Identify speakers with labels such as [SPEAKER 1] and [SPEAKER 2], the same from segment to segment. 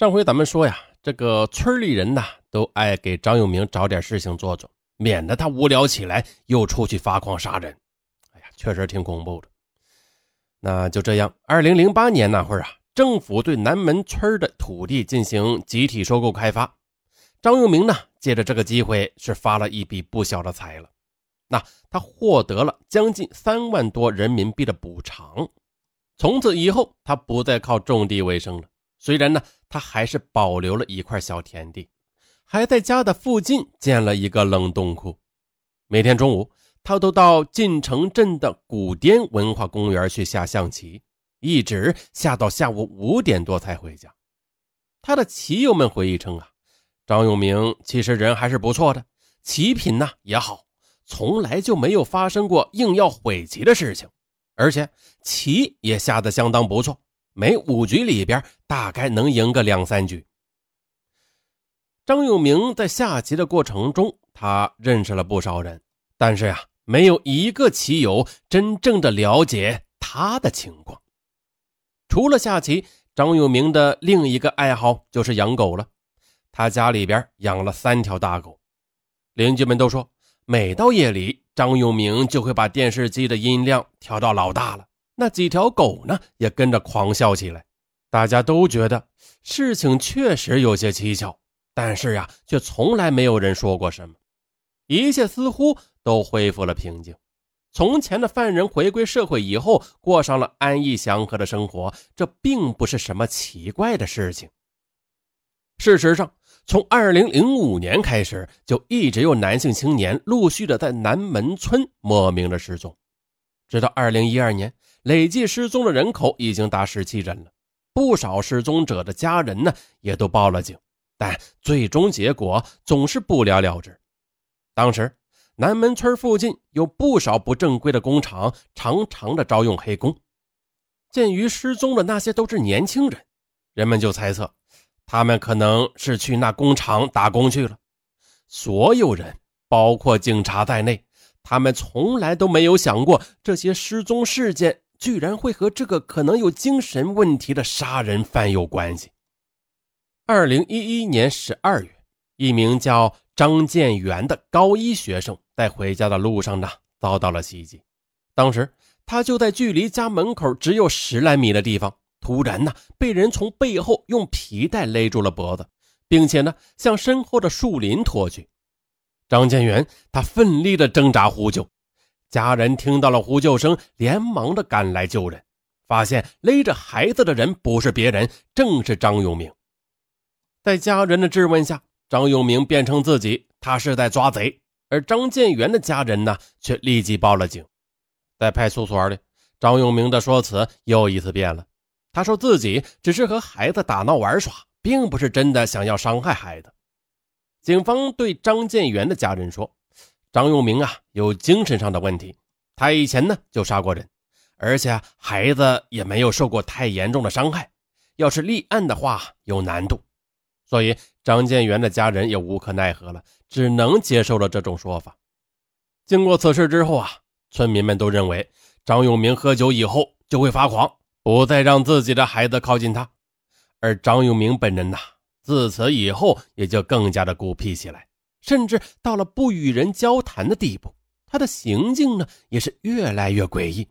[SPEAKER 1] 上回咱们说呀，这个村里人呐都爱给张永明找点事情做做，免得他无聊起来又出去发狂杀人。哎呀，确实挺恐怖的。那就这样，二零零八年那会儿啊，政府对南门村的土地进行集体收购开发。张永明呢，借着这个机会是发了一笔不小的财了。那他获得了将近三万多人民币的补偿。从此以后，他不再靠种地为生了。虽然呢，他还是保留了一块小田地，还在家的附近建了一个冷冻库。每天中午，他都到晋城镇的古滇文化公园去下象棋，一直下到下午五点多才回家。他的棋友们回忆称啊，张永明其实人还是不错的，棋品呢也好，从来就没有发生过硬要毁棋的事情，而且棋也下得相当不错。每五局里边大概能赢个两三局。张永明在下棋的过程中，他认识了不少人，但是呀，没有一个棋友真正的了解他的情况。除了下棋，张永明的另一个爱好就是养狗了。他家里边养了三条大狗，邻居们都说，每到夜里，张永明就会把电视机的音量调到老大了。那几条狗呢，也跟着狂笑起来。大家都觉得事情确实有些蹊跷，但是呀，却从来没有人说过什么。一切似乎都恢复了平静。从前的犯人回归社会以后，过上了安逸祥和的生活，这并不是什么奇怪的事情。事实上，从2005年开始，就一直有男性青年陆续的在南门村莫名的失踪，直到2012年。累计失踪的人口已经达十七人了，不少失踪者的家人呢也都报了警，但最终结果总是不了了之。当时南门村附近有不少不正规的工厂，常常的招用黑工。鉴于失踪的那些都是年轻人，人们就猜测他们可能是去那工厂打工去了。所有人，包括警察在内，他们从来都没有想过这些失踪事件。居然会和这个可能有精神问题的杀人犯有关系。二零一一年十二月，一名叫张建元的高一学生在回家的路上呢，遭到了袭击。当时他就在距离家门口只有十来米的地方，突然呢，被人从背后用皮带勒住了脖子，并且呢，向身后的树林拖去。张建元他奋力的挣扎呼救。家人听到了呼救声，连忙的赶来救人，发现勒着孩子的人不是别人，正是张永明。在家人的质问下，张永明辩称自己他是在抓贼，而张建元的家人呢，却立即报了警。在派出所里，张永明的说辞又一次变了，他说自己只是和孩子打闹玩耍，并不是真的想要伤害孩子。警方对张建元的家人说。张永明啊，有精神上的问题。他以前呢就杀过人，而且孩子也没有受过太严重的伤害。要是立案的话有难度，所以张建元的家人也无可奈何了，只能接受了这种说法。经过此事之后啊，村民们都认为张永明喝酒以后就会发狂，不再让自己的孩子靠近他。而张永明本人呐，自此以后也就更加的孤僻起来。甚至到了不与人交谈的地步，他的行径呢也是越来越诡异。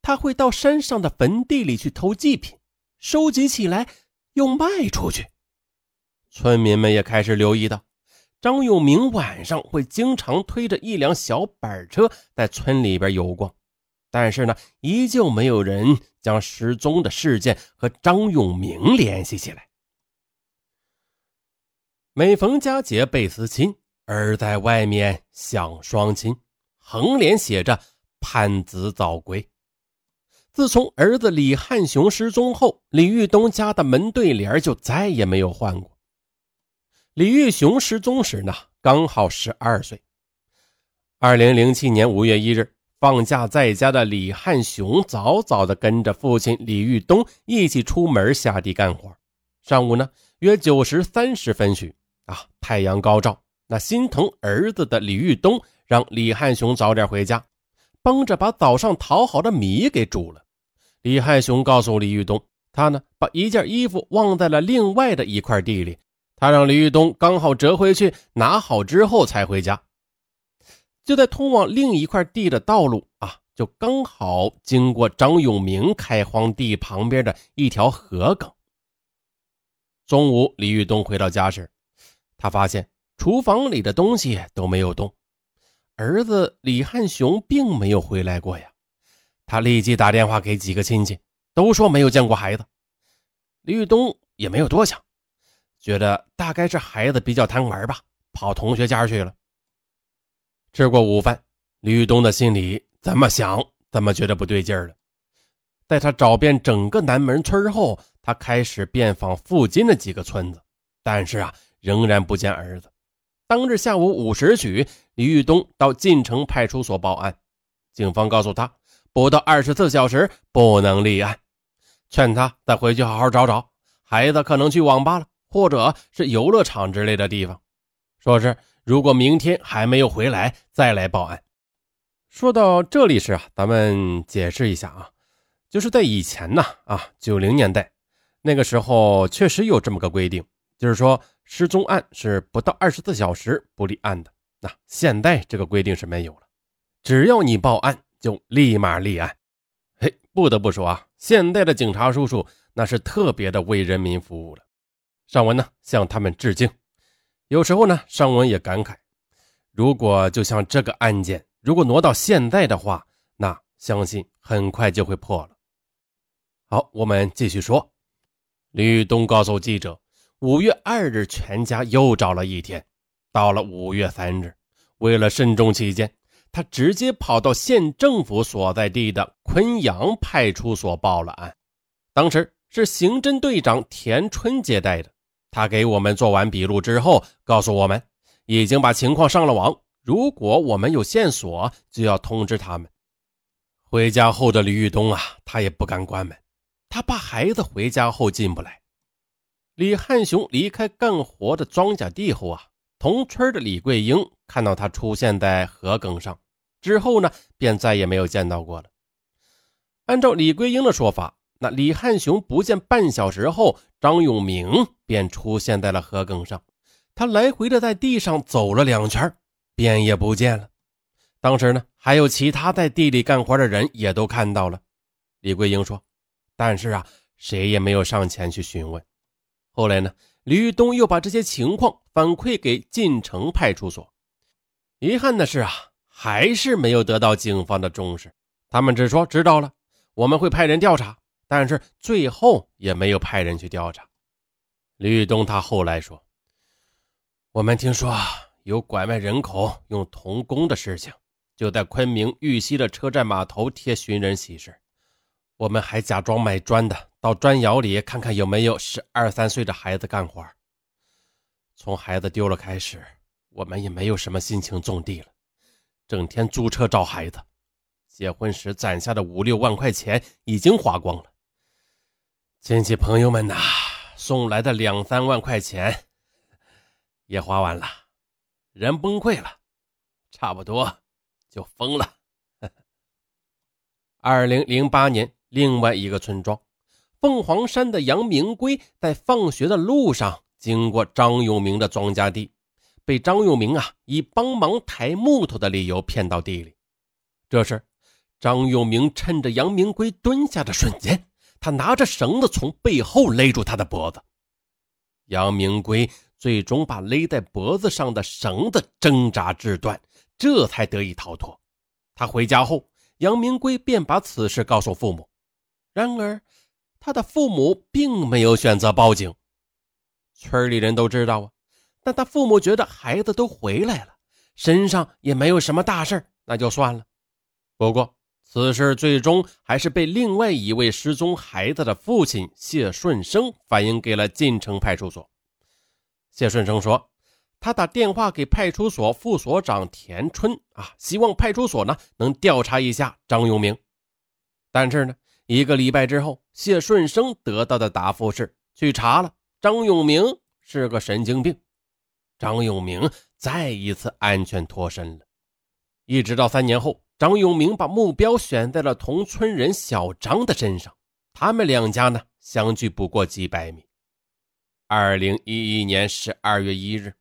[SPEAKER 1] 他会到山上的坟地里去偷祭品，收集起来又卖出去。村民们也开始留意到，张永明晚上会经常推着一辆小板车在村里边游逛，但是呢，依旧没有人将失踪的事件和张永明联系起来。每逢佳节倍思亲，儿在外面享双亲。横联写着盼子早归。自从儿子李汉雄失踪后，李玉东家的门对联就再也没有换过。李玉雄失踪时呢，刚好十二岁。二零零七年五月一日，放假在家的李汉雄早早的跟着父亲李玉东一起出门下地干活。上午呢，约九时三十分许。啊！太阳高照，那心疼儿子的李玉东让李汉雄早点回家，帮着把早上淘好的米给煮了。李汉雄告诉李玉东，他呢，把一件衣服忘在了另外的一块地里，他让李玉东刚好折回去，拿好之后才回家。就在通往另一块地的道路啊，就刚好经过张永明开荒地旁边的一条河埂。中午，李玉东回到家时，他发现厨房里的东西都没有动，儿子李汉雄并没有回来过呀。他立即打电话给几个亲戚，都说没有见过孩子。李玉东也没有多想，觉得大概是孩子比较贪玩吧，跑同学家去了。吃过午饭，李玉东的心里怎么想怎么觉得不对劲了。在他找遍整个南门村后，他开始遍访附近的几个村子，但是啊，仍然不见儿子。当日下午五时许，李玉东到晋城派出所报案，警方告诉他，不到二十四小时不能立案，劝他再回去好好找找孩子，可能去网吧了，或者是游乐场之类的地方，说是。如果明天还没有回来，再来报案。说到这里时啊，咱们解释一下啊，就是在以前呢啊，九零年代那个时候确实有这么个规定，就是说失踪案是不到二十四小时不立案的。那现在这个规定是没有了，只要你报案就立马立案。嘿，不得不说啊，现在的警察叔叔那是特别的为人民服务了。尚文呢向他们致敬。有时候呢，尚文也感慨，如果就像这个案件，如果挪到现在的话，那相信很快就会破了。好，我们继续说。李玉东告诉记者，五月二日全家又找了一天，到了五月三日，为了慎重起见，他直接跑到县政府所在地的昆阳派出所报了案。当时是刑侦队长田春接待的。他给我们做完笔录之后，告诉我们已经把情况上了网。如果我们有线索，就要通知他们。回家后的李玉东啊，他也不敢关门，他怕孩子回家后进不来。李汉雄离开干活的庄稼地后啊，同村的李桂英看到他出现在河埂上之后呢，便再也没有见到过了。按照李桂英的说法。那李汉雄不见半小时后，张永明便出现在了河埂上。他来回的在地上走了两圈，便也不见了。当时呢，还有其他在地里干活的人也都看到了。李桂英说：“但是啊，谁也没有上前去询问。”后来呢，李玉东又把这些情况反馈给晋城派出所。遗憾的是啊，还是没有得到警方的重视。他们只说知道了，我们会派人调查。但是最后也没有派人去调查。李玉东他后来说：“我们听说有拐卖人口用童工的事情，就在昆明玉溪的车站码头贴寻人启事。我们还假装买砖的，到砖窑里看看有没有十二三岁的孩子干活。从孩子丢了开始，我们也没有什么心情种地了，整天租车找孩子。结婚时攒下的五六万块钱已经花光了。”亲戚朋友们呐，送来的两三万块钱也花完了，人崩溃了，差不多就疯了。二零零八年，另外一个村庄凤凰山的杨明贵在放学的路上经过张永明的庄稼地，被张永明啊以帮忙抬木头的理由骗到地里。这时，张永明趁着杨明贵蹲下的瞬间。他拿着绳子从背后勒住他的脖子，杨明贵最终把勒在脖子上的绳子挣扎至断，这才得以逃脱。他回家后，杨明贵便把此事告诉父母。然而，他的父母并没有选择报警。村里人都知道啊，但他父母觉得孩子都回来了，身上也没有什么大事那就算了。不过，此事最终还是被另外一位失踪孩子的父亲谢顺生反映给了晋城派出所。谢顺生说，他打电话给派出所副所长田春啊，希望派出所呢能调查一下张永明。但是呢，一个礼拜之后，谢顺生得到的答复是去查了，张永明是个神经病。张永明再一次安全脱身了，一直到三年后。张永明把目标选在了同村人小张的身上，他们两家呢相距不过几百米。二零一一年十二月一日，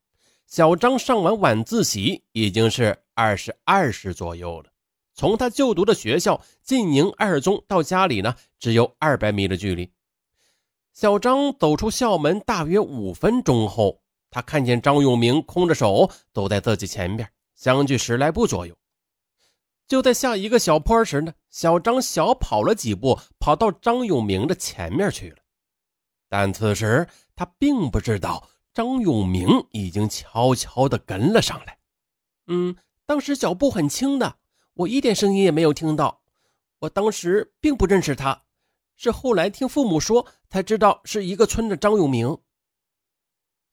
[SPEAKER 1] 小张上完晚自习，已经是二十二时左右了。从他就读的学校晋宁二中到家里呢，只有二百米的距离。小张走出校门大约五分钟后，他看见张永明空着手走在自己前边，相距十来步左右。就在下一个小坡时呢，小张小跑了几步，跑到张永明的前面去了。但此时他并不知道张永明已经悄悄地跟了上来。嗯，当时脚步很轻的。我一点声音也没有听到，我当时并不认识他，是后来听父母说才知道是一个村的张永明。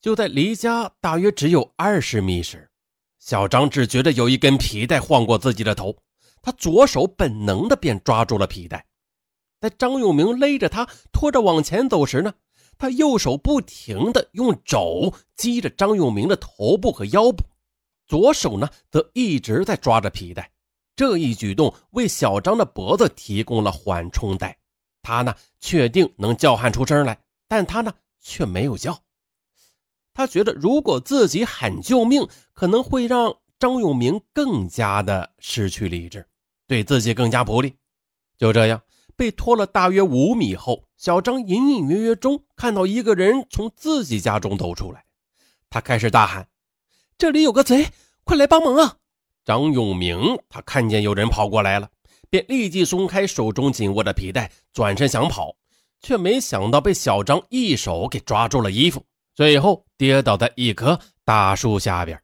[SPEAKER 1] 就在离家大约只有二十米时，小张只觉得有一根皮带晃过自己的头，他左手本能的便抓住了皮带。在张永明勒着他拖着往前走时呢，他右手不停的用肘击着张永明的头部和腰部，左手呢则一直在抓着皮带。这一举动为小张的脖子提供了缓冲带，他呢确定能叫喊出声来，但他呢却没有叫。他觉得如果自己喊救命，可能会让张永明更加的失去理智，对自己更加不利。就这样被拖了大约五米后，小张隐隐约约中看到一个人从自己家中走出来，他开始大喊：“这里有个贼，快来帮忙啊！”张永明，他看见有人跑过来了，便立即松开手中紧握的皮带，转身想跑，却没想到被小张一手给抓住了衣服，最后跌倒在一棵大树下边。